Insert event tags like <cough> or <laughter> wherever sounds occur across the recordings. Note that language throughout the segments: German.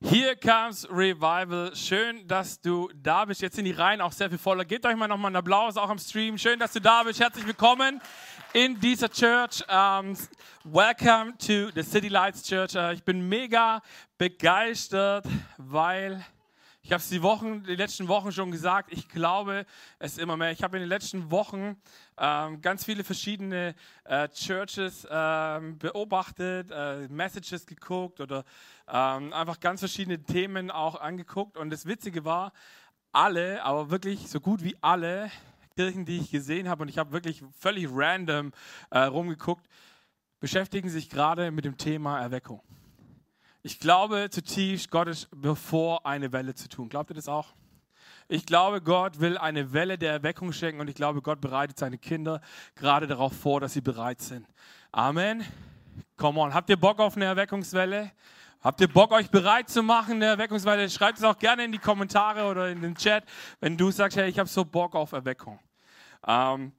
Hier comes Revival. Schön, dass du da bist. Jetzt sind die Reihen auch sehr viel voller. Gebt euch mal nochmal einen Applaus auch am Stream. Schön, dass du da bist. Herzlich willkommen in dieser Church. Um, welcome to the City Lights Church. Uh, ich bin mega begeistert, weil ich habe es die Wochen, die letzten Wochen schon gesagt. Ich glaube es immer mehr. Ich habe in den letzten Wochen ähm, ganz viele verschiedene äh, Churches ähm, beobachtet, äh, Messages geguckt oder ähm, einfach ganz verschiedene Themen auch angeguckt. Und das Witzige war, alle, aber wirklich so gut wie alle Kirchen, die ich gesehen habe, und ich habe wirklich völlig random äh, rumgeguckt, beschäftigen sich gerade mit dem Thema Erweckung. Ich glaube zutiefst, Gott ist bevor eine Welle zu tun. Glaubt ihr das auch? Ich glaube, Gott will eine Welle der Erweckung schenken und ich glaube, Gott bereitet seine Kinder gerade darauf vor, dass sie bereit sind. Amen. Come on. Habt ihr Bock auf eine Erweckungswelle? Habt ihr Bock, euch bereit zu machen, eine Erweckungswelle? Schreibt es auch gerne in die Kommentare oder in den Chat, wenn du sagst, hey, ich habe so Bock auf Erweckung. Ähm,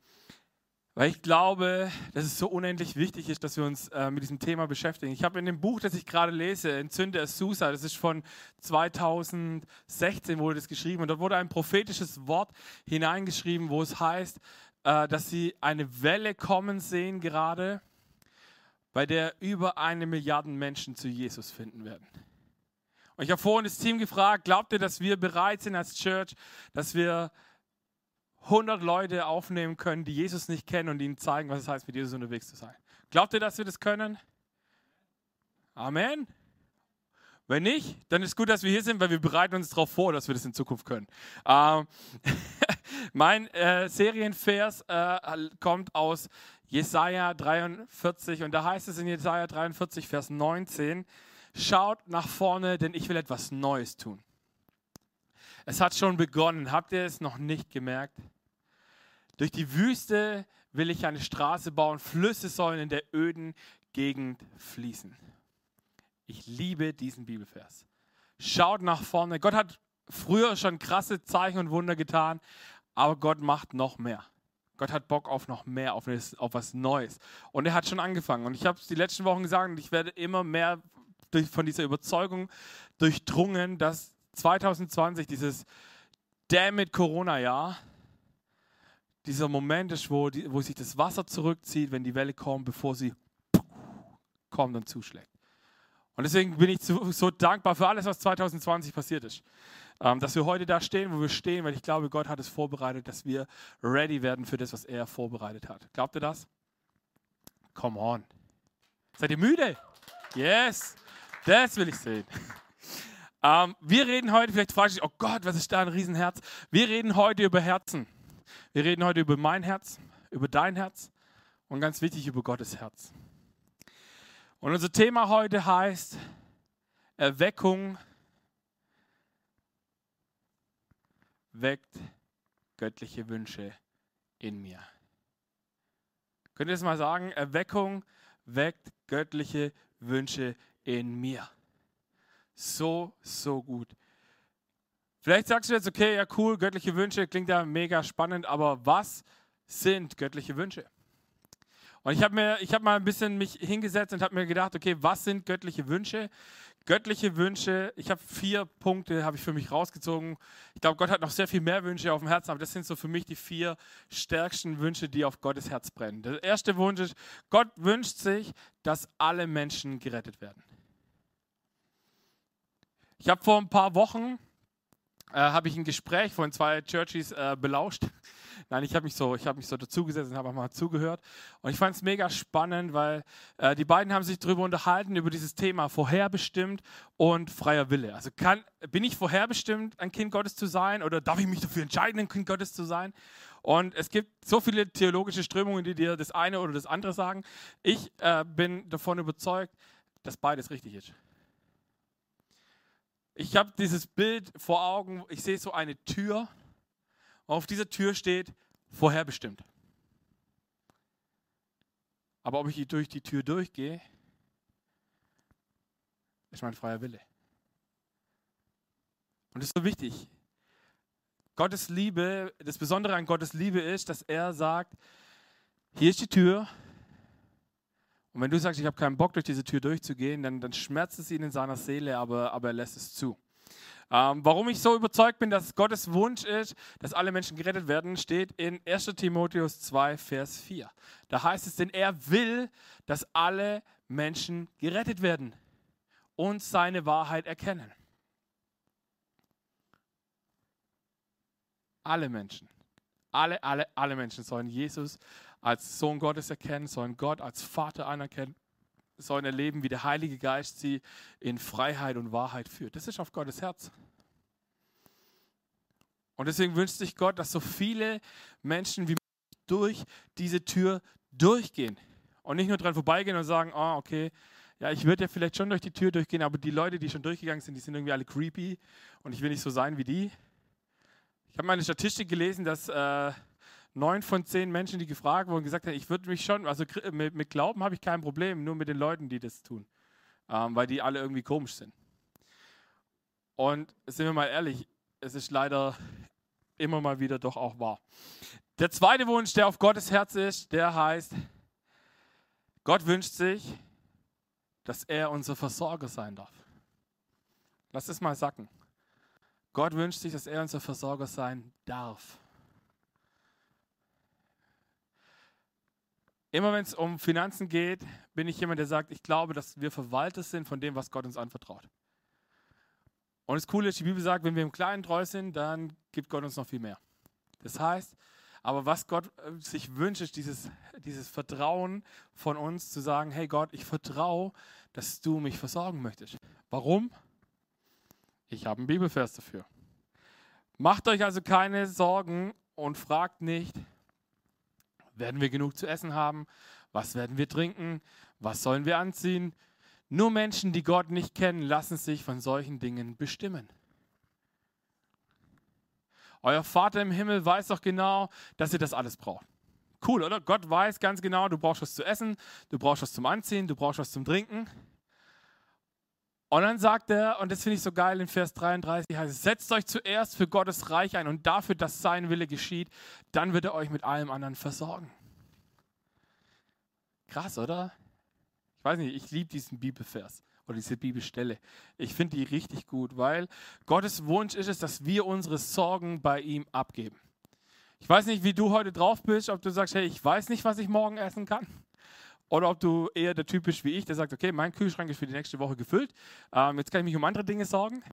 weil ich glaube, dass es so unendlich wichtig ist, dass wir uns äh, mit diesem Thema beschäftigen. Ich habe in dem Buch, das ich gerade lese, Entzünde Susa, das ist von 2016 wurde das geschrieben und dort wurde ein prophetisches Wort hineingeschrieben, wo es heißt, äh, dass sie eine Welle kommen sehen gerade, bei der über eine Milliarde Menschen zu Jesus finden werden. Und ich habe vorhin das Team gefragt, glaubt ihr, dass wir bereit sind als Church, dass wir 100 Leute aufnehmen können, die Jesus nicht kennen und ihnen zeigen, was es heißt, mit Jesus unterwegs zu sein. Glaubt ihr, dass wir das können? Amen. Wenn nicht, dann ist gut, dass wir hier sind, weil wir bereiten uns darauf vor, dass wir das in Zukunft können. Ähm, <laughs> mein äh, Serienvers äh, kommt aus Jesaja 43 und da heißt es in Jesaja 43, Vers 19: Schaut nach vorne, denn ich will etwas Neues tun. Es hat schon begonnen. Habt ihr es noch nicht gemerkt? Durch die Wüste will ich eine Straße bauen. Flüsse sollen in der öden Gegend fließen. Ich liebe diesen Bibelvers. Schaut nach vorne. Gott hat früher schon krasse Zeichen und Wunder getan, aber Gott macht noch mehr. Gott hat Bock auf noch mehr, auf, auf was Neues. Und er hat schon angefangen. Und ich habe es die letzten Wochen gesagt und ich werde immer mehr durch, von dieser Überzeugung durchdrungen, dass 2020, dieses Damn it Corona-Jahr, dieser Moment ist, wo, die, wo sich das Wasser zurückzieht, wenn die Welle kommt, bevor sie kommt und zuschlägt. Und deswegen bin ich so, dankbar für alles, was 2020 passiert ist. Ähm, dass wir heute da stehen, wo wir stehen, weil ich glaube, Gott hat es vorbereitet, dass wir ready werden für das, was er vorbereitet hat. Glaubt ihr das? Come on. Seid ihr müde? Yes. Das will ich sehen. <laughs> Ähm, wir reden heute, vielleicht fragst du dich, oh Gott, was ist da ein Riesenherz? Wir reden heute über Herzen. Wir reden heute über mein Herz, über dein Herz und ganz wichtig über Gottes Herz. Und unser Thema heute heißt Erweckung weckt göttliche Wünsche in mir. Könnt ihr das mal sagen? Erweckung weckt göttliche Wünsche in mir so, so gut. Vielleicht sagst du jetzt, okay, ja cool, göttliche Wünsche klingt ja mega spannend, aber was sind göttliche Wünsche? Und ich habe mir, ich habe mal ein bisschen mich hingesetzt und habe mir gedacht, okay, was sind göttliche Wünsche? Göttliche Wünsche, ich habe vier Punkte, habe ich für mich rausgezogen. Ich glaube, Gott hat noch sehr viel mehr Wünsche auf dem Herzen, aber das sind so für mich die vier stärksten Wünsche, die auf Gottes Herz brennen. Der erste Wunsch ist, Gott wünscht sich, dass alle Menschen gerettet werden. Ich habe vor ein paar Wochen äh, habe ich ein Gespräch von zwei Churchies äh, belauscht. <laughs> Nein, ich habe mich so, ich habe mich so dazugesetzt und habe mal zugehört. Und ich fand es mega spannend, weil äh, die beiden haben sich darüber unterhalten über dieses Thema vorherbestimmt und freier Wille. Also kann, bin ich vorherbestimmt, ein Kind Gottes zu sein, oder darf ich mich dafür entscheiden, ein Kind Gottes zu sein? Und es gibt so viele theologische Strömungen, die dir das eine oder das andere sagen. Ich äh, bin davon überzeugt, dass beides richtig ist. Ich habe dieses Bild vor Augen, ich sehe so eine Tür und auf dieser Tür steht vorherbestimmt. Aber ob ich durch die Tür durchgehe, ist mein freier Wille. Und das ist so wichtig. Gottes Liebe, das Besondere an Gottes Liebe ist, dass er sagt, hier ist die Tür Und wenn du sagst, ich habe keinen Bock, durch diese Tür durchzugehen, dann, dann schmerzt es ihn in seiner Seele, aber, aber er lässt es zu. Ähm, warum ich so überzeugt bin, dass Gottes Wunsch ist, dass alle Menschen gerettet werden, steht in 1 Timotheus 2, Vers 4. Da heißt es, denn er will, dass alle Menschen gerettet werden und seine Wahrheit erkennen. Alle Menschen, alle, alle, alle Menschen sollen Jesus als Sohn Gottes erkennen, sollen Gott als Vater anerkennen, sollen erleben, wie der Heilige Geist sie in Freiheit und Wahrheit führt. Das ist auf Gottes Herz. Und deswegen wünscht sich Gott, dass so viele Menschen wie durch diese Tür durchgehen und nicht nur dran vorbeigehen und sagen, oh, okay, ja, ich würde ja vielleicht schon durch die Tür durchgehen, aber die Leute, die schon durchgegangen sind, die sind irgendwie alle creepy und ich will nicht so sein wie die. Ich habe meine Statistik gelesen, dass äh, neun von zehn Menschen, die gefragt wurden, gesagt haben, ich würde mich schon, also mit, mit Glauben habe ich kein Problem, nur mit den Leuten, die das tun, ähm, weil die alle irgendwie komisch sind. Und sind wir mal ehrlich, es ist leider immer mal wieder doch auch wahr. Der zweite Wunsch, der auf Gottes Herz ist, der heißt, Gott wünscht sich, dass er unser Versorger sein darf. Lass es mal sacken. Gott wünscht sich, dass er unser Versorger sein darf. Immer wenn es um Finanzen geht, bin ich jemand, der sagt, ich glaube, dass wir Verwalter sind von dem, was Gott uns anvertraut. Und das Coole ist, die Bibel sagt, wenn wir im Kleinen treu sind, dann gibt Gott uns noch viel mehr. Das heißt, aber was Gott äh, sich wünscht, ist dieses, dieses Vertrauen von uns zu sagen, hey Gott, ich vertraue, dass du mich versorgen möchtest. Warum? Ich habe einen Bibelvers dafür. Macht euch also keine Sorgen und fragt nicht, werden wir genug zu essen haben? Was werden wir trinken? Was sollen wir anziehen? Nur Menschen, die Gott nicht kennen, lassen sich von solchen Dingen bestimmen. Euer Vater im Himmel weiß doch genau, dass ihr das alles braucht. Cool, oder? Gott weiß ganz genau, du brauchst was zu essen, du brauchst was zum Anziehen, du brauchst was zum Trinken. Und dann sagt er, und das finde ich so geil in Vers 33, heißt es, setzt euch zuerst für Gottes Reich ein und dafür, dass sein Wille geschieht, dann wird er euch mit allem anderen versorgen. Krass, oder? Ich weiß nicht, ich liebe diesen Bibelvers oder diese Bibelstelle. Ich finde die richtig gut, weil Gottes Wunsch ist es, dass wir unsere Sorgen bei ihm abgeben. Ich weiß nicht, wie du heute drauf bist, ob du sagst, hey, ich weiß nicht, was ich morgen essen kann. Oder ob du eher der Typ bist wie ich, der sagt, okay, mein Kühlschrank ist für die nächste Woche gefüllt. Ähm, jetzt kann ich mich um andere Dinge sorgen.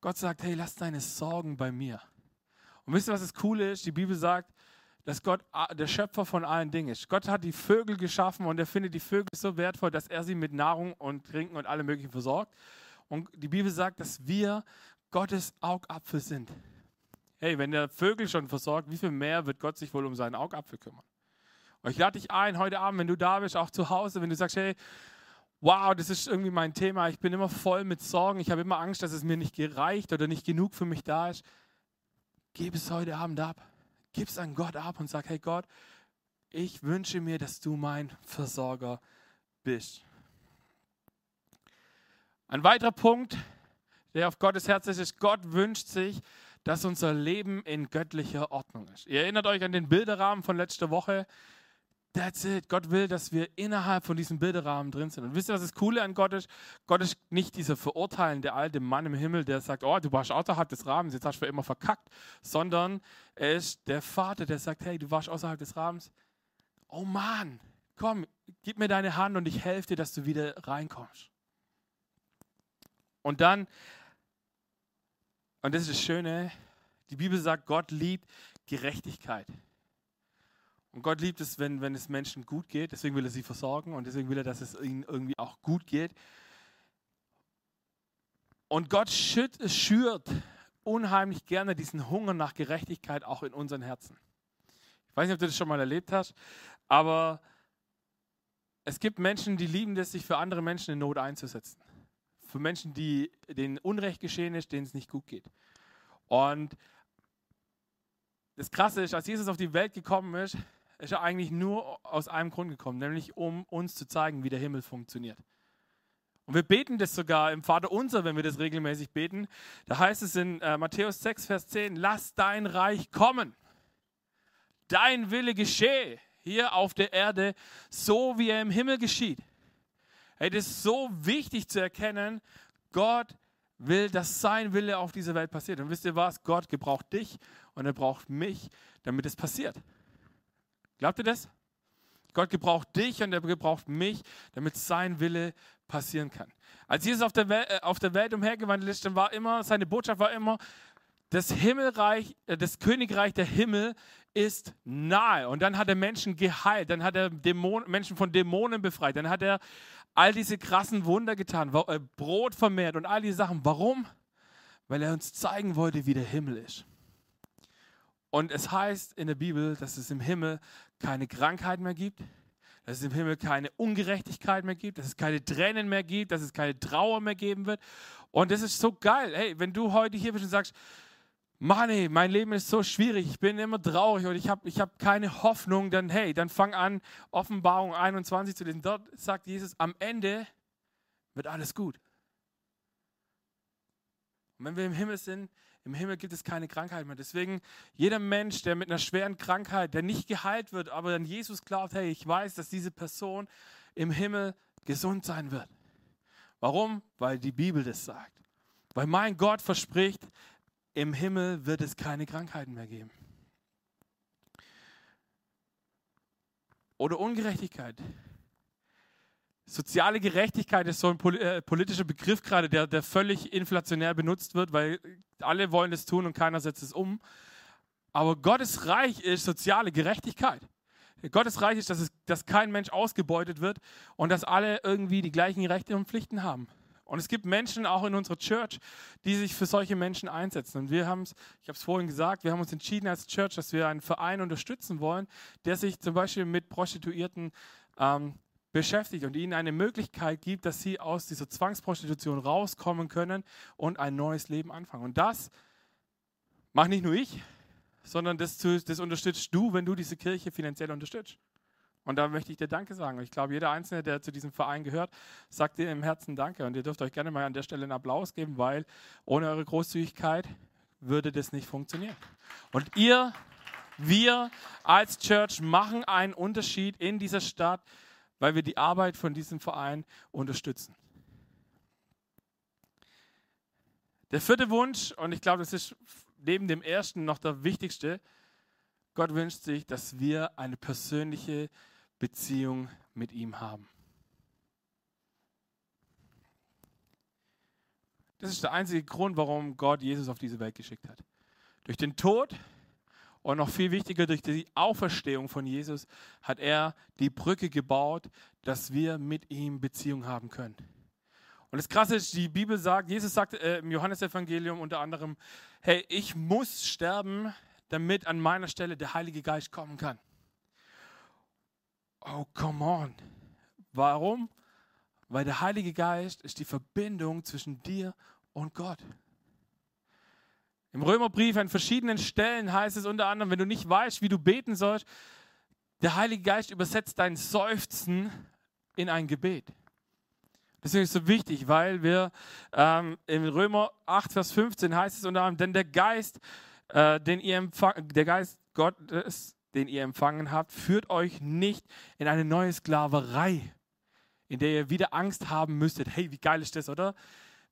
Gott sagt, hey, lass deine Sorgen bei mir. Und wisst ihr, was das Coole ist? Die Bibel sagt, dass Gott der Schöpfer von allen Dingen ist. Gott hat die Vögel geschaffen und er findet die Vögel so wertvoll, dass er sie mit Nahrung und Trinken und allem Möglichen versorgt. Und die Bibel sagt, dass wir Gottes Augapfel sind. Hey, wenn der Vögel schon versorgt, wie viel mehr wird Gott sich wohl um seinen Augapfel kümmern? Und ich lade dich ein, heute Abend, wenn du da bist, auch zu Hause, wenn du sagst, hey, wow, das ist irgendwie mein Thema, ich bin immer voll mit Sorgen, ich habe immer Angst, dass es mir nicht gereicht oder nicht genug für mich da ist, gib es heute Abend ab. Gib es an Gott ab und sag, hey Gott, ich wünsche mir, dass du mein Versorger bist. Ein weiterer Punkt, der auf Gottes Herz ist, ist, Gott wünscht sich, dass unser Leben in göttlicher Ordnung ist. Ihr erinnert euch an den Bilderrahmen von letzter Woche. That's it. Gott will, dass wir innerhalb von diesem Bilderrahmen drin sind. Und wisst ihr, was das Coole an Gott ist? Gott ist nicht dieser verurteilende alte Mann im Himmel, der sagt, oh, du warst außerhalb des Rahmens, jetzt hast du für immer verkackt. Sondern er ist der Vater, der sagt, hey, du warst außerhalb des Rahmens. Oh Mann, komm, gib mir deine Hand und ich helfe dir, dass du wieder reinkommst. Und dann, und das ist das Schöne, die Bibel sagt, Gott liebt Gerechtigkeit. Und Gott liebt es, wenn, wenn es Menschen gut geht. Deswegen will er sie versorgen und deswegen will er, dass es ihnen irgendwie auch gut geht. Und Gott schürt, schürt unheimlich gerne diesen Hunger nach Gerechtigkeit auch in unseren Herzen. Ich weiß nicht, ob du das schon mal erlebt hast, aber es gibt Menschen, die lieben es, sich für andere Menschen in Not einzusetzen. Für Menschen, die, denen Unrecht geschehen ist, denen es nicht gut geht. Und das Krasse ist, als Jesus auf die Welt gekommen ist, ist er eigentlich nur aus einem Grund gekommen, nämlich um uns zu zeigen, wie der Himmel funktioniert. Und wir beten das sogar im Vater unser, wenn wir das regelmäßig beten. Da heißt es in äh, Matthäus 6, Vers 10, lass dein Reich kommen. Dein Wille geschehe, hier auf der Erde, so wie er im Himmel geschieht. Das ist so wichtig zu erkennen, Gott will, dass sein Wille auf dieser Welt passiert. Und wisst ihr was? Gott gebraucht dich und er braucht mich, damit es passiert. Glaubt ihr das? Gott gebraucht dich und er gebraucht mich, damit sein Wille passieren kann. Als Jesus auf der, Welt, äh, auf der Welt umhergewandelt ist, dann war immer, seine Botschaft war immer, das Himmelreich, äh, das Königreich der Himmel ist nahe. Und dann hat er Menschen geheilt, dann hat er Dämon, Menschen von Dämonen befreit, dann hat er all diese krassen Wunder getan, äh, Brot vermehrt und all diese Sachen. Warum? Weil er uns zeigen wollte, wie der Himmel ist. Und es heißt in der Bibel, dass es im Himmel keine Krankheit mehr gibt, dass es im Himmel keine Ungerechtigkeit mehr gibt, dass es keine Tränen mehr gibt, dass es keine Trauer mehr geben wird. Und das ist so geil. Hey, wenn du heute hier bist und sagst, Mann, ey, mein Leben ist so schwierig, ich bin immer traurig und ich habe ich hab keine Hoffnung, dann hey, dann fang an, Offenbarung 21 zu lesen. Dort sagt Jesus, am Ende wird alles gut. Und wenn wir im Himmel sind, im Himmel gibt es keine Krankheit mehr. Deswegen, jeder Mensch, der mit einer schweren Krankheit, der nicht geheilt wird, aber an Jesus glaubt, hey, ich weiß, dass diese Person im Himmel gesund sein wird. Warum? Weil die Bibel das sagt. Weil mein Gott verspricht, im Himmel wird es keine Krankheiten mehr geben. Oder Ungerechtigkeit. Soziale Gerechtigkeit ist so ein äh, politischer Begriff gerade, der, der völlig inflationär benutzt wird, weil alle wollen es tun und keiner setzt es um. Aber Gottes Reich ist soziale Gerechtigkeit. Gottes Reich ist, dass, es, dass kein Mensch ausgebeutet wird und dass alle irgendwie die gleichen Rechte und Pflichten haben. Und es gibt Menschen auch in unserer Church, die sich für solche Menschen einsetzen. Und wir haben es, ich habe es vorhin gesagt, wir haben uns entschieden als Church, dass wir einen Verein unterstützen wollen, der sich zum Beispiel mit Prostituierten ähm, beschäftigt und ihnen eine Möglichkeit gibt, dass sie aus dieser Zwangsprostitution rauskommen können und ein neues Leben anfangen. Und das mache nicht nur ich, sondern das, das unterstützt du, wenn du diese Kirche finanziell unterstützt. Und da möchte ich dir Danke sagen. Ich glaube, jeder Einzelne, der zu diesem Verein gehört, sagt dir im Herzen Danke. Und ihr dürft euch gerne mal an der Stelle einen Applaus geben, weil ohne eure Großzügigkeit würde das nicht funktionieren. Und ihr, wir als Church machen einen Unterschied in dieser Stadt, weil wir die Arbeit von diesem Verein unterstützen. Der vierte Wunsch, und ich glaube, das ist neben dem ersten noch der wichtigste, Gott wünscht sich, dass wir eine persönliche Beziehung mit ihm haben. Das ist der einzige Grund, warum Gott Jesus auf diese Welt geschickt hat. Durch den Tod und noch viel wichtiger, durch die Auferstehung von Jesus hat er die Brücke gebaut, dass wir mit ihm Beziehung haben können. Und das Krasse ist, die Bibel sagt, Jesus sagt äh, im Johannesevangelium unter anderem, hey, ich muss sterben, damit an meiner Stelle der Heilige Geist kommen kann. Oh, come on. Warum? Weil der Heilige Geist ist die Verbindung zwischen dir und Gott. Im Römerbrief an verschiedenen Stellen heißt es unter anderem, wenn du nicht weißt, wie du beten sollst, der Heilige Geist übersetzt dein Seufzen in ein Gebet. Deswegen ist es so wichtig, weil wir ähm, in Römer 8, Vers 15 heißt es unter anderem, denn der Geist, äh, den ihr der Geist Gottes, den ihr empfangen habt, führt euch nicht in eine neue Sklaverei, in der ihr wieder Angst haben müsstet. Hey, wie geil ist das, oder?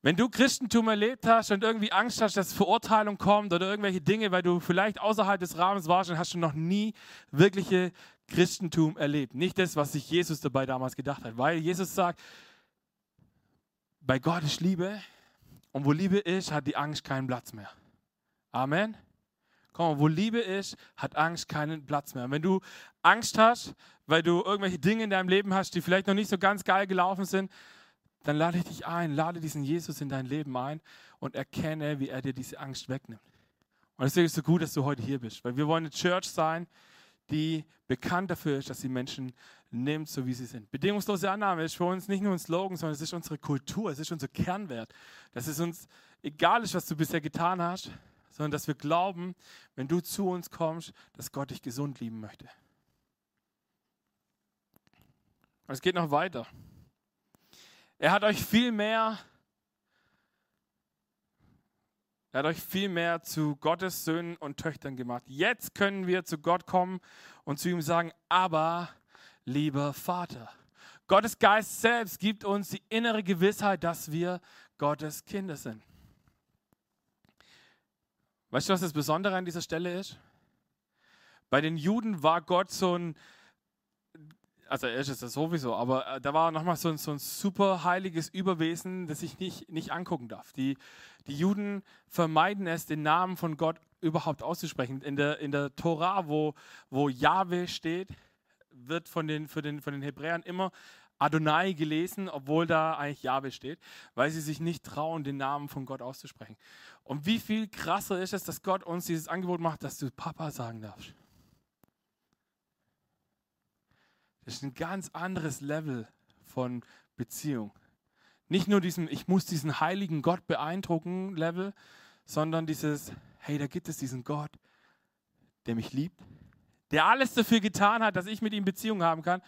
Wenn du Christentum erlebt hast und irgendwie Angst hast, dass Verurteilung kommt oder irgendwelche Dinge, weil du vielleicht außerhalb des Rahmens warst, dann hast du noch nie wirkliche Christentum erlebt. Nicht das, was sich Jesus dabei damals gedacht hat, weil Jesus sagt, bei Gott ist Liebe und wo Liebe ist, hat die Angst keinen Platz mehr. Amen. Komm, wo Liebe ist, hat Angst keinen Platz mehr. Und wenn du Angst hast, weil du irgendwelche Dinge in deinem Leben hast, die vielleicht noch nicht so ganz geil gelaufen sind, dann lade ich dich ein, lade diesen Jesus in dein Leben ein und erkenne, wie er dir diese Angst wegnimmt. Und deswegen ist es so gut, dass du heute hier bist, weil wir wollen eine Church sein, die bekannt dafür ist, dass sie Menschen nimmt, so wie sie sind. Bedingungslose Annahme ist für uns nicht nur ein Slogan, sondern es ist unsere Kultur, es ist unser Kernwert. Dass es uns egal ist, was du bisher getan hast, sondern dass wir glauben, wenn du zu uns kommst, dass Gott dich gesund lieben möchte. Und es geht noch weiter. Er hat euch viel mehr, er hat euch viel mehr zu Gottes Söhnen und Töchtern gemacht. Jetzt können wir zu Gott kommen und zu ihm sagen, aber lieber Vater. Gottes Geist selbst gibt uns die innere Gewissheit, dass wir Gottes Kinder sind. Weißt du, was das Besondere an dieser Stelle ist? Bei den Juden war Gott so ein, also er ist es sowieso, aber äh, da war nochmal so ein, so ein super heiliges Überwesen, das ich nicht, nicht angucken darf. Die, die Juden vermeiden es, den Namen von Gott überhaupt auszusprechen. In der, in der Tora, wo, wo Jahwe steht, wird von den, für den, von den Hebräern immer Adonai gelesen, obwohl da eigentlich Jahwe steht, weil sie sich nicht trauen, den Namen von Gott auszusprechen. Und wie viel krasser ist es, dass Gott uns dieses Angebot macht, dass du Papa sagen darfst. Das ist ein ganz anderes Level von Beziehung. Nicht nur diesem, ich muss diesen heiligen Gott beeindrucken Level, sondern dieses, hey, da gibt es diesen Gott, der mich liebt, der alles dafür getan hat, dass ich mit ihm Beziehung haben kann.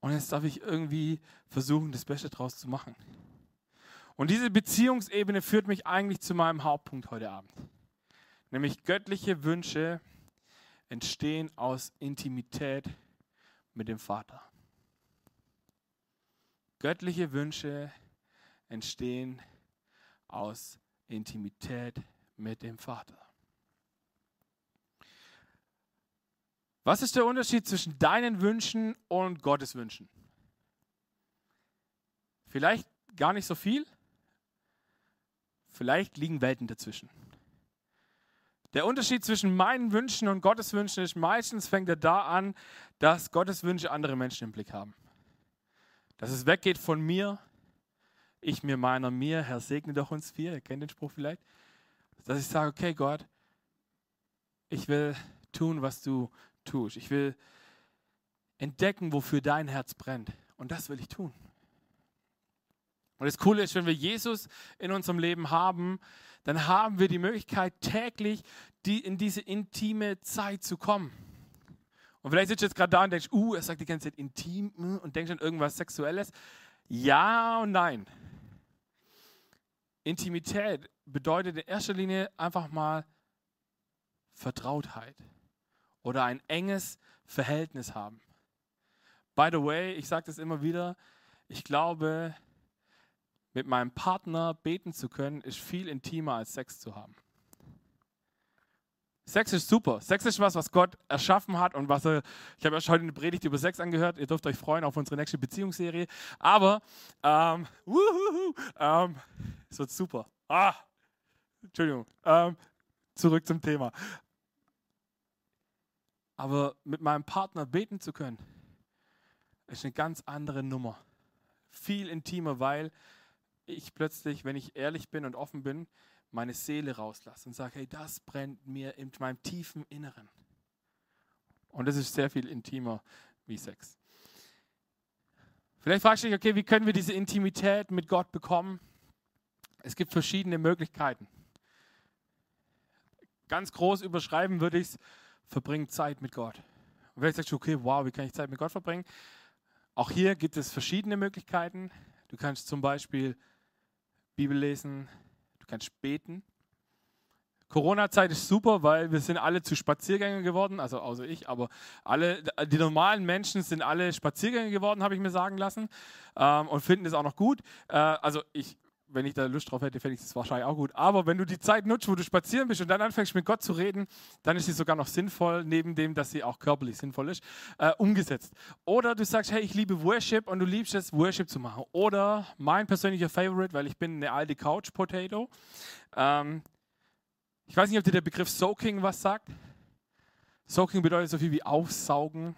Und jetzt darf ich irgendwie versuchen, das Beste draus zu machen. Und diese Beziehungsebene führt mich eigentlich zu meinem Hauptpunkt heute Abend. Nämlich göttliche Wünsche entstehen aus Intimität mit dem Vater. Göttliche Wünsche entstehen aus Intimität mit dem Vater. Was ist der Unterschied zwischen deinen Wünschen und Gottes Wünschen? Vielleicht gar nicht so viel, vielleicht liegen Welten dazwischen. Der Unterschied zwischen meinen Wünschen und Gottes Wünschen ist, meistens fängt er da an, dass Gottes Wünsche andere Menschen im Blick haben. Dass es weggeht von mir, ich mir meiner mir, Herr segne doch uns vier, ihr kennt den Spruch vielleicht, dass ich sage, okay Gott, ich will tun, was du tust. Ich will entdecken, wofür dein Herz brennt. Und das will ich tun. Und das Coole ist, wenn wir Jesus in unserem Leben haben, dann haben wir die Möglichkeit, täglich die, in diese intime Zeit zu kommen. Und vielleicht sitzt du jetzt gerade da und denkst, uh, er sagt die ganze Zeit intim hm, und denkst an irgendwas Sexuelles. Ja und nein. Intimität bedeutet in erster Linie einfach mal Vertrautheit oder ein enges Verhältnis haben. By the way, ich sage das immer wieder, ich glaube, mit meinem Partner beten zu können, ist viel intimer als Sex zu haben. Sex ist super. Sex ist was, was Gott erschaffen hat und was er. Ich habe ja heute eine Predigt über Sex angehört. Ihr dürft euch freuen auf unsere nächste Beziehungsserie. Aber, ähm, wuhuhu, ähm, es wird super. Ah, Entschuldigung. Ähm, zurück zum Thema. Aber mit meinem Partner beten zu können, ist eine ganz andere Nummer. Viel intimer, weil ich plötzlich, wenn ich ehrlich bin und offen bin, meine Seele rauslasse und sage, hey, das brennt mir in meinem tiefen Inneren. Und das ist sehr viel intimer wie Sex. Vielleicht fragst du dich, okay, wie können wir diese Intimität mit Gott bekommen? Es gibt verschiedene Möglichkeiten. Ganz groß überschreiben würde ich es, verbringen Zeit mit Gott. Und vielleicht sagst du, okay, wow, wie kann ich Zeit mit Gott verbringen? Auch hier gibt es verschiedene Möglichkeiten. Du kannst zum Beispiel Bibel lesen, du kannst beten. Corona-Zeit ist super, weil wir sind alle zu Spaziergängern geworden, also außer ich, aber alle, die normalen Menschen sind alle Spaziergänger geworden, habe ich mir sagen lassen, ähm, und finden es auch noch gut. Äh, also ich wenn ich da Lust drauf hätte, fände ich das wahrscheinlich auch gut. Aber wenn du die Zeit nutzt, wo du spazieren bist und dann anfängst mit Gott zu reden, dann ist sie sogar noch sinnvoll, neben dem, dass sie auch körperlich sinnvoll ist, äh, umgesetzt. Oder du sagst, hey, ich liebe Worship und du liebst es, Worship zu machen. Oder mein persönlicher Favorite, weil ich bin eine alte Couch Potato. Ähm, ich weiß nicht, ob dir der Begriff Soaking was sagt. Soaking bedeutet so viel wie aufsaugen,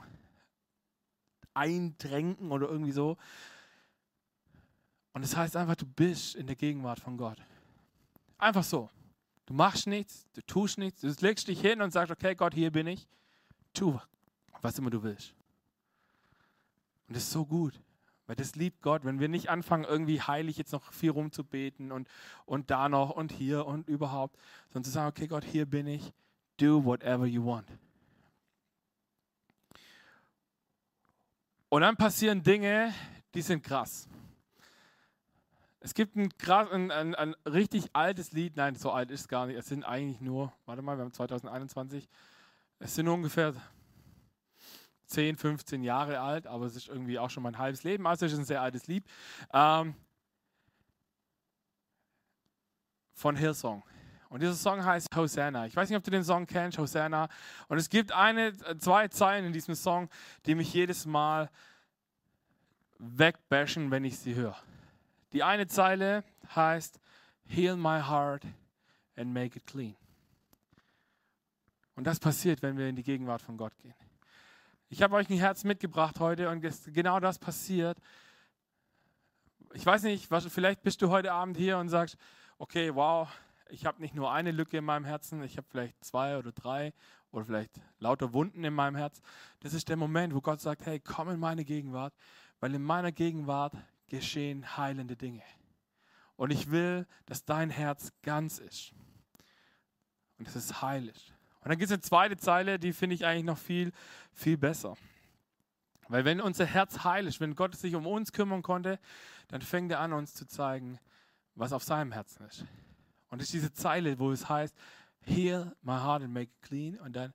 eintränken oder irgendwie so. Und das heißt einfach, du bist in der Gegenwart von Gott. Einfach so. Du machst nichts, du tust nichts, du legst dich hin und sagst, okay, Gott, hier bin ich. Tu, was immer du willst. Und das ist so gut, weil das liebt Gott, wenn wir nicht anfangen, irgendwie heilig jetzt noch viel rumzubeten und, und da noch und hier und überhaupt, sondern zu sagen, okay, Gott, hier bin ich, do whatever you want. Und dann passieren Dinge, die sind krass. Es gibt ein, ein, ein, ein, richtig altes Lied, nein, so alt ist es gar nicht. Es sind eigentlich nur, warte mal, wir haben 2021, es sind ungefähr 10, 15 Jahre alt, aber es ist irgendwie auch schon mein halbes Leben, also es ist ein sehr altes Lied. Ähm, von Hillsong. Und dieser Song heißt Hosanna. Ich weiß nicht, ob du den Song kennst, Hosanna. Und es gibt eine, zwei Zeilen in diesem Song, die mich jedes Mal wegbashen, wenn ich sie höre. Die eine Zeile heißt, Heal my heart and make it clean. Und das passiert, wenn wir in die Gegenwart von Gott gehen. Ich habe euch ein Herz mitgebracht heute und genau das passiert. Ich weiß nicht, vielleicht bist du heute Abend hier und sagst, okay, wow, ich habe nicht nur eine Lücke in meinem Herzen, ich habe vielleicht zwei oder drei oder vielleicht lauter Wunden in meinem Herz. Das ist der Moment, wo Gott sagt, hey, komm in meine Gegenwart, weil in meiner Gegenwart geschehen heilende Dinge. Und ich will, dass dein Herz ganz ist. Und es ist. Und dann gibt es eine zweite Zeile, die finde ich eigentlich noch viel, viel besser. Weil wenn unser Herz heil ist, wenn Gott sich um uns kümmern konnte, dann fängt er an, uns zu zeigen, was auf seinem Herzen ist. Und das ist diese Zeile, wo es heißt, heal my heart and make it clean. Und dann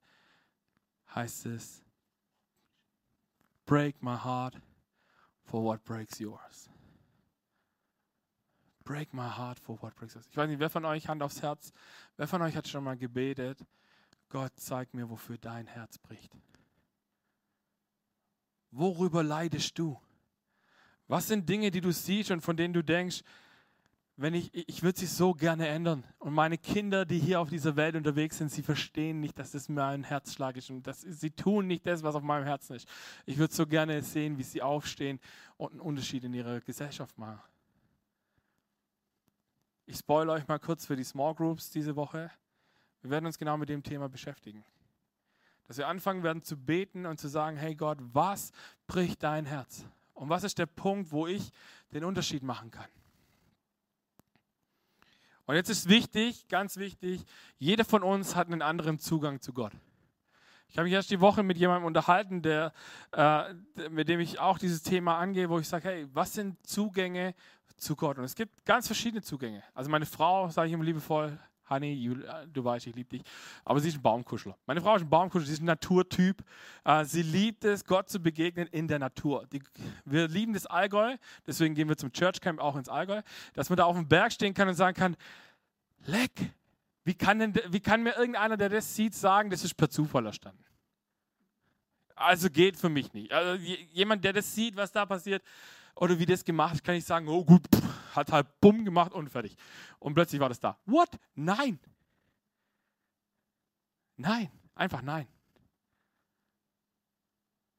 heißt es, break my heart for what breaks yours. Break my heart for what breaks yours. Ich weiß nicht, wer von euch, Hand aufs Herz, wer von euch hat schon mal gebetet, Gott, zeig mir, wofür dein Herz bricht. Worüber leidest du? Was sind Dinge, die du siehst und von denen du denkst, wenn ich, ich würde sie so gerne ändern. Und meine Kinder, die hier auf dieser Welt unterwegs sind, sie verstehen nicht, dass das mein Herzschlag ist. Und das, sie tun nicht das, was auf meinem Herzen ist. Ich würde so gerne sehen, wie sie aufstehen und einen Unterschied in ihrer Gesellschaft machen. Ich spoilere euch mal kurz für die Small Groups diese Woche. Wir werden uns genau mit dem Thema beschäftigen. Dass wir anfangen werden zu beten und zu sagen, hey Gott, was bricht dein Herz? Und was ist der Punkt, wo ich den Unterschied machen kann? Und jetzt ist wichtig, ganz wichtig, jeder von uns hat einen anderen Zugang zu Gott. Ich habe mich erst die Woche mit jemandem unterhalten, der, äh, mit dem ich auch dieses Thema angehe, wo ich sage, hey, was sind Zugänge zu Gott? Und es gibt ganz verschiedene Zugänge. Also meine Frau, sage ich immer liebevoll, Honey, äh, du weißt, ich liebe dich. Aber sie ist ein Baumkuschler. Meine Frau ist ein Baumkuschler, sie ist ein Naturtyp. Äh, sie liebt es, Gott zu begegnen in der Natur. wir lieben das Allgäu, deswegen gehen wir zum Church Camp auch ins Allgäu, dass man da auf dem Berg stehen kann und sagen kann, leck, wie kann, denn, wie kann mir irgendeiner, der das sieht, sagen, das ist per Zufall erstanden? Also geht für mich nicht. Also jemand, der das sieht, was da passiert oder wie das gemacht ist, kann ich sagen, oh gut, pff, hat halt bumm gemacht und fertig. Und plötzlich war das da. What? Nein. Nein, einfach nein.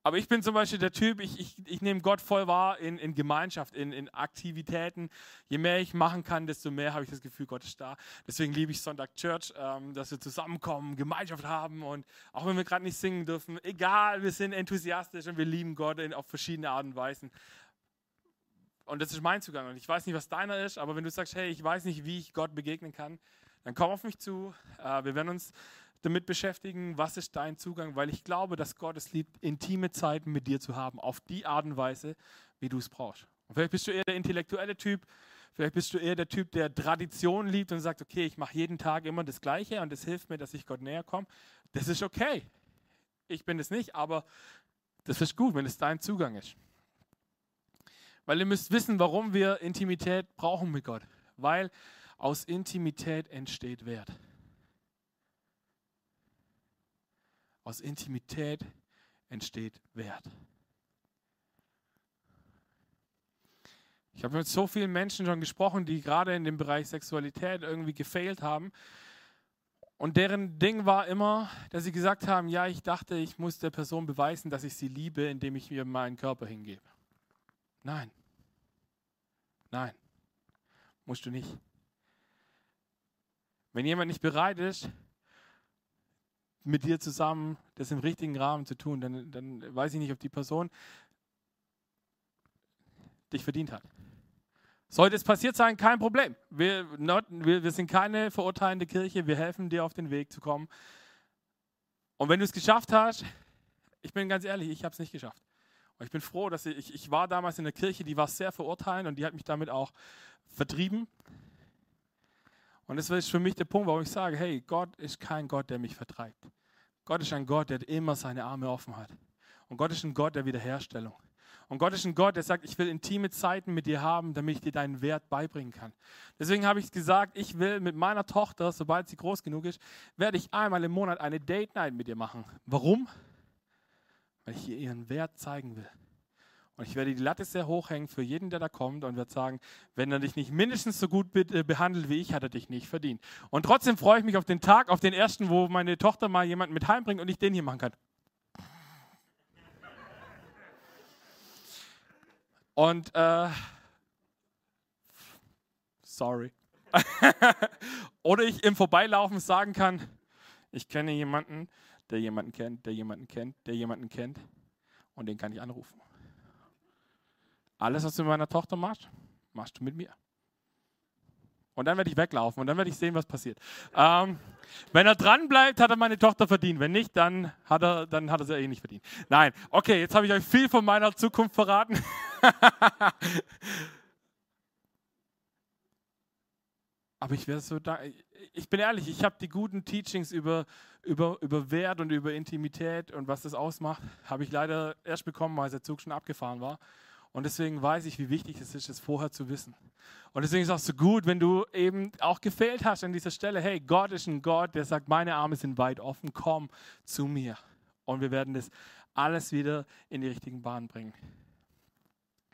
Aber ich bin zum Beispiel der Typ, ich, ich, ich nehme Gott voll wahr in, in Gemeinschaft, in, in Aktivitäten. Je mehr ich machen kann, desto mehr habe ich das Gefühl, Gott ist da. Deswegen liebe ich Sonntag Church, ähm, dass wir zusammenkommen, Gemeinschaft haben und auch wenn wir gerade nicht singen dürfen, egal, wir sind enthusiastisch und wir lieben Gott in, auf verschiedene Arten und Weisen. Und das ist mein Zugang. Und ich weiß nicht, was deiner ist, aber wenn du sagst, hey, ich weiß nicht, wie ich Gott begegnen kann, dann komm auf mich zu. Äh, wir werden uns damit beschäftigen, was ist dein Zugang, weil ich glaube, dass Gott es liebt, intime Zeiten mit dir zu haben, auf die Art und Weise, wie du es brauchst. Und vielleicht bist du eher der intellektuelle Typ, vielleicht bist du eher der Typ, der Tradition liebt und sagt, okay, ich mache jeden Tag immer das Gleiche und das hilft mir, dass ich Gott näher komme. Das ist okay. Ich bin es nicht, aber das ist gut, wenn es dein Zugang ist. Weil ihr müsst wissen, warum wir Intimität brauchen mit Gott. Weil aus Intimität entsteht Wert. Aus Intimität entsteht Wert. Ich habe mit so vielen Menschen schon gesprochen, die gerade in dem Bereich Sexualität irgendwie gefailt haben. Und deren Ding war immer, dass sie gesagt haben, ja, ich dachte, ich muss der Person beweisen, dass ich sie liebe, indem ich mir meinen Körper hingebe. Nein. Nein. Musst du nicht. Wenn jemand nicht bereit ist, mit dir zusammen das im richtigen Rahmen zu tun, dann, dann weiß ich nicht, ob die Person dich verdient hat. Sollte es passiert sein, kein Problem. Wir, not, wir, wir sind keine verurteilende Kirche, wir helfen dir auf den Weg zu kommen. Und wenn du es geschafft hast, ich bin ganz ehrlich, ich habe es nicht geschafft. Und ich bin froh, dass ich, ich war damals in der Kirche, die war sehr verurteilend und die hat mich damit auch vertrieben. Und das ist für mich der Punkt, warum ich sage, hey, Gott ist kein Gott, der mich vertreibt. Gott ist ein Gott, der immer seine Arme offen hat. Und Gott ist ein Gott der Wiederherstellung. Und Gott ist ein Gott, der sagt, ich will intime Zeiten mit dir haben, damit ich dir deinen Wert beibringen kann. Deswegen habe ich gesagt, ich will mit meiner Tochter, sobald sie groß genug ist, werde ich einmal im Monat eine Date Night mit ihr machen. Warum? Weil ich ihr ihren Wert zeigen will. Und ich werde die Latte sehr hoch hängen für jeden, der da kommt und werde sagen, wenn er dich nicht mindestens so gut äh, behandelt wie ich, hat er dich nicht verdient. Und trotzdem freue ich mich auf den Tag, auf den ersten, wo meine Tochter mal jemanden mit heimbringt und ich den hier machen kann. Und äh, sorry. <laughs> Oder ich im Vorbeilaufen sagen kann, ich kenne jemanden, der jemanden kennt, der jemanden kennt, der jemanden kennt und den kann ich anrufen. Alles, was du mit meiner Tochter machst, machst du mit mir. Und dann werde ich weglaufen und dann werde ich sehen, was passiert. Ähm, wenn er dran bleibt, hat er meine Tochter verdient. Wenn nicht, dann hat er, dann hat er sie eh nicht verdient. Nein, okay, jetzt habe ich euch viel von meiner Zukunft verraten. <laughs> Aber ich wäre so da. Ich bin ehrlich, ich habe die guten Teachings über, über, über Wert und über Intimität und was das ausmacht, habe ich leider erst bekommen, als der Zug schon abgefahren war. Und deswegen weiß ich, wie wichtig es ist, es vorher zu wissen. Und deswegen ist es auch so gut, wenn du eben auch gefehlt hast an dieser Stelle, hey, Gott ist ein Gott, der sagt, meine Arme sind weit offen, komm zu mir. Und wir werden das alles wieder in die richtigen Bahnen bringen.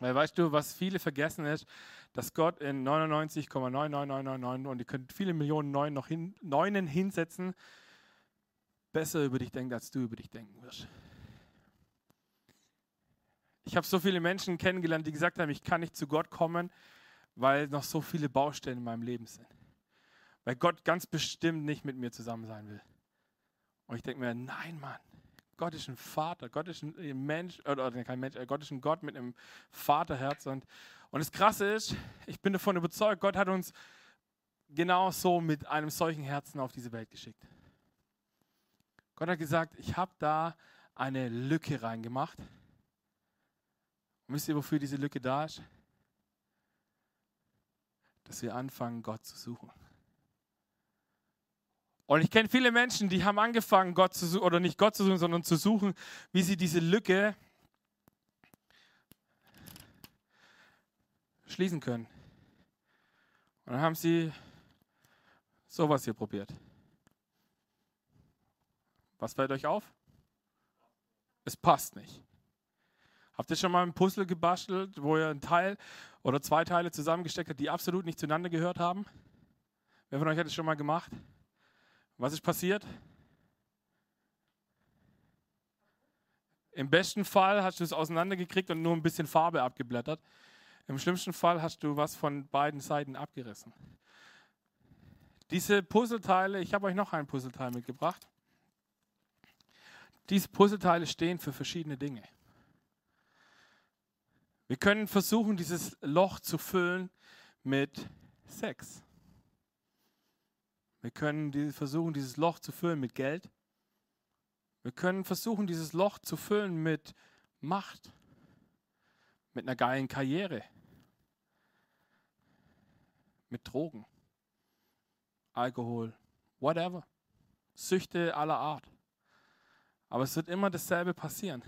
Weil weißt du, was viele vergessen ist, dass Gott in 99,99999 und ihr könnt viele Millionen Neun noch hin, Neunen hinsetzen, besser über dich denkt, als du über dich denken wirst. Ich habe so viele Menschen kennengelernt, die gesagt haben, ich kann nicht zu Gott kommen, weil noch so viele Baustellen in meinem Leben sind. Weil Gott ganz bestimmt nicht mit mir zusammen sein will. Und ich denke mir, nein, Mann, Gott ist ein Vater, Gott ist ein Mensch, oder kein Mensch, äh, Gott ist ein Gott mit einem Vaterherz. Und, und das Krasse ist, ich bin davon überzeugt, Gott hat uns genau so mit einem solchen Herzen auf diese Welt geschickt. Gott hat gesagt, ich habe da eine Lücke reingemacht und wisst ihr, wofür diese Lücke da ist? Dass wir anfangen, Gott zu suchen. Und ich kenne viele Menschen, die haben angefangen, Gott zu suchen, oder nicht Gott zu suchen, sondern zu suchen, wie sie diese Lücke schließen können. Und dann haben sie sowas hier probiert. Was fällt euch auf? Es passt nicht. Habt ihr schon mal ein Puzzle gebastelt, wo ihr ein Teil oder zwei Teile zusammengesteckt habt, die absolut nicht zueinander gehört haben? Wer von euch hat das schon mal gemacht? Was ist passiert? Im besten Fall hast du es auseinandergekriegt und nur ein bisschen Farbe abgeblättert. Im schlimmsten Fall hast du was von beiden Seiten abgerissen. Diese Puzzleteile, ich habe euch noch ein Puzzleteil mitgebracht. Diese Puzzleteile stehen für verschiedene Dinge. Wir können versuchen, dieses Loch zu füllen mit Sex. Wir können versuchen, dieses Loch zu füllen mit Geld. Wir können versuchen, dieses Loch zu füllen mit Macht, mit einer geilen Karriere, mit Drogen, Alkohol, whatever. Süchte aller Art. Aber es wird immer dasselbe passieren.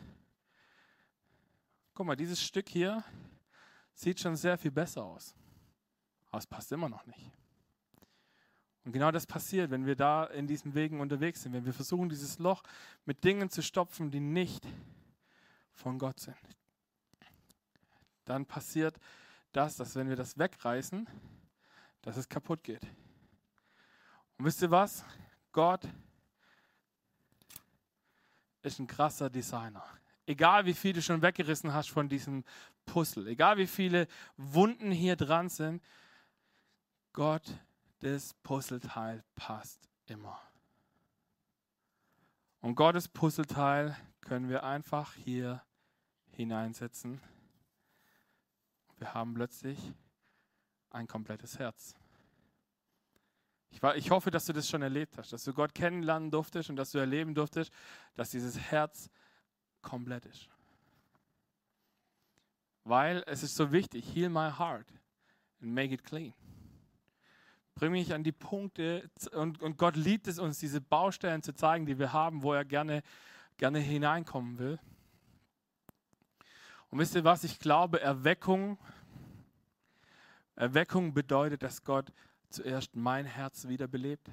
Guck mal, dieses Stück hier sieht schon sehr viel besser aus. Aber es passt immer noch nicht. Und genau das passiert, wenn wir da in diesen Wegen unterwegs sind, wenn wir versuchen, dieses Loch mit Dingen zu stopfen, die nicht von Gott sind. Dann passiert das, dass wenn wir das wegreißen, dass es kaputt geht. Und wisst ihr was? Gott ist ein krasser Designer. Egal wie viel du schon weggerissen hast von diesem Puzzle, egal wie viele Wunden hier dran sind, Gott, das Puzzleteil passt immer. Und Gottes Puzzleteil können wir einfach hier hineinsetzen. Wir haben plötzlich ein komplettes Herz. Ich, war, ich hoffe, dass du das schon erlebt hast, dass du Gott kennenlernen durftest und dass du erleben durftest, dass dieses Herz komplett ist. Weil es ist so wichtig, heal my heart and make it clean. Bring mich an die Punkte und, und Gott liebt es uns, diese Baustellen zu zeigen, die wir haben, wo er gerne, gerne hineinkommen will. Und wisst ihr was? Ich glaube, Erweckung, Erweckung bedeutet, dass Gott zuerst mein Herz wiederbelebt.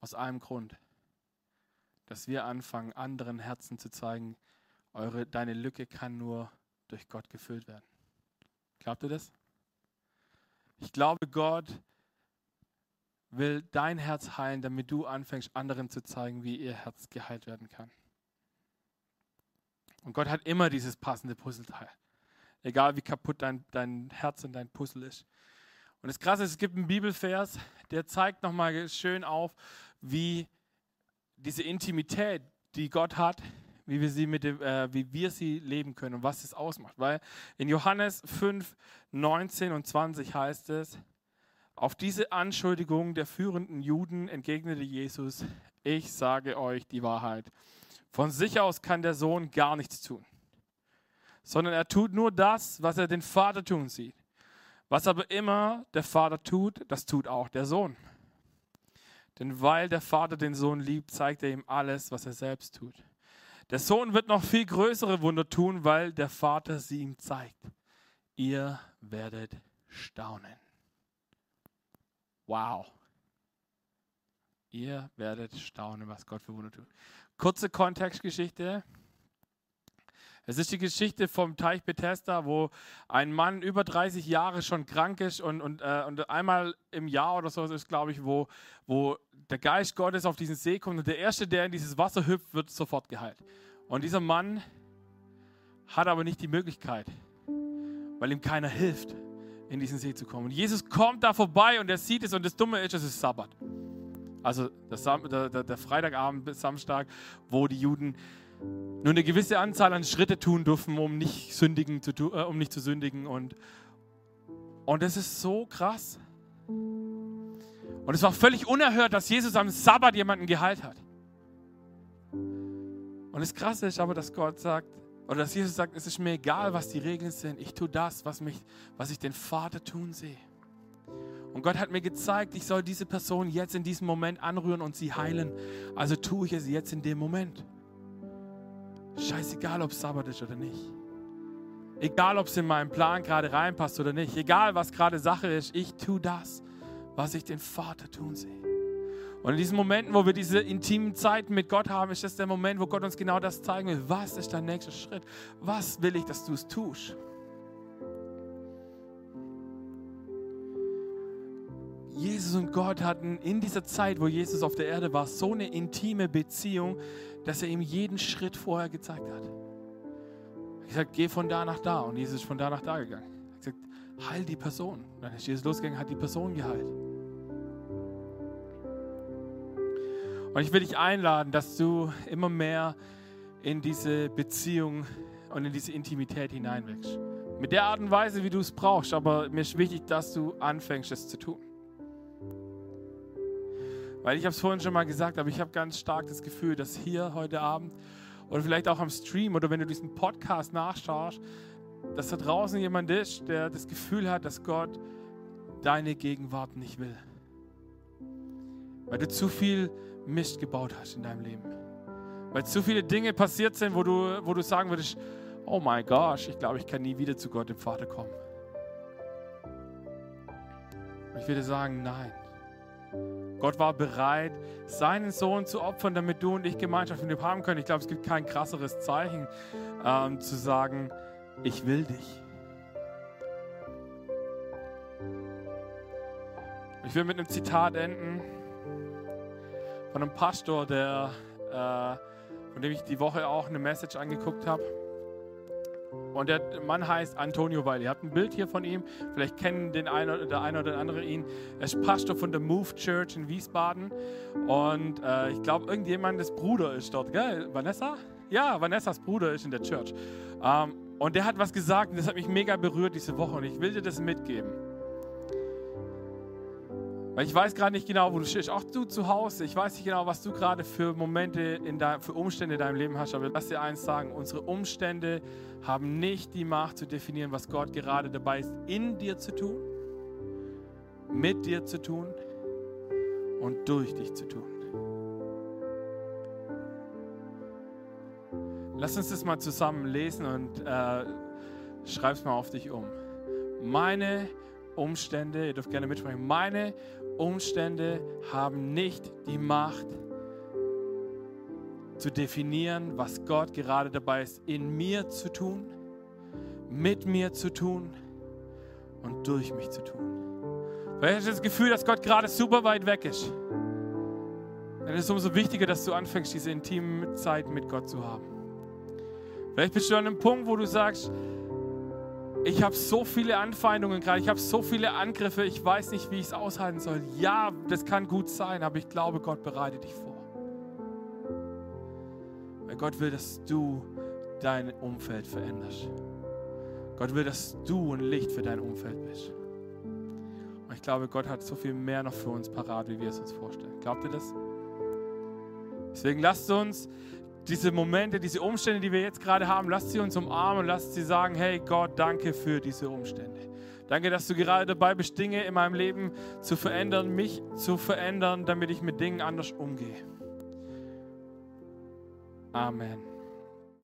Aus einem Grund. Dass wir anfangen, anderen Herzen zu zeigen, eure, deine Lücke kann nur durch Gott gefüllt werden. Glaubt ihr das? Ich glaube, Gott will dein Herz heilen, damit du anfängst, anderen zu zeigen, wie ihr Herz geheilt werden kann. Und Gott hat immer dieses passende Puzzleteil. Egal wie kaputt dein, dein Herz und dein Puzzle ist. Und das Krasse ist, es gibt einen Bibelvers, der zeigt nochmal schön auf, wie diese Intimität, die Gott hat, wie wir sie, mit dem, äh, wie wir sie leben können und was es ausmacht. Weil in Johannes 5, 19 und 20 heißt es, auf diese Anschuldigung der führenden Juden entgegnete Jesus, ich sage euch die Wahrheit. Von sich aus kann der Sohn gar nichts tun, sondern er tut nur das, was er den Vater tun sieht. Was aber immer der Vater tut, das tut auch der Sohn. Denn weil der Vater den Sohn liebt, zeigt er ihm alles, was er selbst tut. Der Sohn wird noch viel größere Wunder tun, weil der Vater sie ihm zeigt. Ihr werdet staunen. Wow. Ihr werdet staunen, was Gott für Wunder tut. Kurze Kontextgeschichte. Es ist die Geschichte vom Teich Bethesda, wo ein Mann über 30 Jahre schon krank ist und, und, äh, und einmal im Jahr oder so ist, glaube ich, wo, wo der Geist Gottes auf diesen See kommt und der Erste, der in dieses Wasser hüpft, wird sofort geheilt. Und dieser Mann hat aber nicht die Möglichkeit, weil ihm keiner hilft, in diesen See zu kommen. Und Jesus kommt da vorbei und er sieht es und das Dumme ist, es ist Sabbat. Also der, der, der Freitagabend bis Samstag, wo die Juden nur eine gewisse Anzahl an Schritte tun dürfen, um nicht, sündigen zu, äh, um nicht zu sündigen. Und, und das ist so krass. Und es war völlig unerhört, dass Jesus am Sabbat jemanden geheilt hat. Und das Krasse ist aber, dass Gott sagt, oder dass Jesus sagt, es ist mir egal, was die Regeln sind. Ich tue das, was, mich, was ich den Vater tun sehe. Und Gott hat mir gezeigt, ich soll diese Person jetzt in diesem Moment anrühren und sie heilen. Also tue ich es jetzt in dem Moment. Scheißegal, ob es Sabbat ist oder nicht. Egal, ob es in meinen Plan gerade reinpasst oder nicht. Egal, was gerade Sache ist. Ich tue das, was ich den Vater tun sehe. Und in diesen Momenten, wo wir diese intimen Zeiten mit Gott haben, ist das der Moment, wo Gott uns genau das zeigen will. Was ist dein nächster Schritt? Was will ich, dass du es tust? Jesus und Gott hatten in dieser Zeit, wo Jesus auf der Erde war, so eine intime Beziehung, dass er ihm jeden Schritt vorher gezeigt hat. Er hat gesagt, geh von da nach da. Und Jesus ist von da nach da gegangen. Er hat gesagt, heil die Person. Und dann ist Jesus losgegangen, hat die Person geheilt. Und ich will dich einladen, dass du immer mehr in diese Beziehung und in diese Intimität hineinwächst. Mit der Art und Weise, wie du es brauchst. Aber mir ist wichtig, dass du anfängst, es zu tun. Weil ich habe es vorhin schon mal gesagt, aber ich habe ganz stark das Gefühl, dass hier heute Abend oder vielleicht auch am Stream oder wenn du diesen Podcast nachschaust, dass da draußen jemand ist, der das Gefühl hat, dass Gott deine Gegenwart nicht will. Weil du zu viel Mist gebaut hast in deinem Leben. Weil zu viele Dinge passiert sind, wo du, wo du sagen würdest, oh mein Gott, ich glaube, ich kann nie wieder zu Gott, dem Vater, kommen. Ich würde sagen, nein. Gott war bereit, seinen Sohn zu opfern, damit du und ich Gemeinschaft mit ihm haben können. Ich glaube, es gibt kein krasseres Zeichen, ähm, zu sagen, ich will dich. Ich will mit einem Zitat enden von einem Pastor, der, äh, von dem ich die Woche auch eine Message angeguckt habe. Und der Mann heißt Antonio Weil. Ihr habt ein Bild hier von ihm. Vielleicht kennen den einen, der eine oder andere ihn. Er ist Pastor von der Move Church in Wiesbaden. Und äh, ich glaube, irgendjemandes Bruder ist dort. Gell? Vanessa? Ja, Vanessas Bruder ist in der Church. Ähm, und der hat was gesagt und das hat mich mega berührt diese Woche. Und ich will dir das mitgeben. Weil ich weiß gerade nicht genau, wo du stehst. Auch du zu Hause. Ich weiß nicht genau, was du gerade für Momente, in dein, für Umstände in deinem Leben hast. Aber lass dir eins sagen. Unsere Umstände haben nicht die Macht zu definieren, was Gott gerade dabei ist, in dir zu tun, mit dir zu tun und durch dich zu tun. Lass uns das mal zusammen lesen und äh, schreib es mal auf dich um. Meine Umstände, ihr dürft gerne mitsprechen, meine Umstände haben nicht die Macht zu definieren, was Gott gerade dabei ist, in mir zu tun, mit mir zu tun und durch mich zu tun. Vielleicht hast du das Gefühl, dass Gott gerade super weit weg ist. Dann ist es umso wichtiger, dass du anfängst, diese intime Zeit mit Gott zu haben. Vielleicht bist du an einem Punkt, wo du sagst, ich habe so viele Anfeindungen gerade, ich habe so viele Angriffe, ich weiß nicht, wie ich es aushalten soll. Ja, das kann gut sein, aber ich glaube, Gott bereitet dich vor. Weil Gott will, dass du dein Umfeld veränderst. Gott will, dass du ein Licht für dein Umfeld bist. Und ich glaube, Gott hat so viel mehr noch für uns parat, wie wir es uns vorstellen. Glaubt ihr das? Deswegen lasst uns diese Momente, diese Umstände, die wir jetzt gerade haben, lasst sie uns umarmen und lasst sie sagen, hey Gott, danke für diese Umstände. Danke, dass du gerade dabei bist, Dinge in meinem Leben zu verändern, mich zu verändern, damit ich mit Dingen anders umgehe. Amen.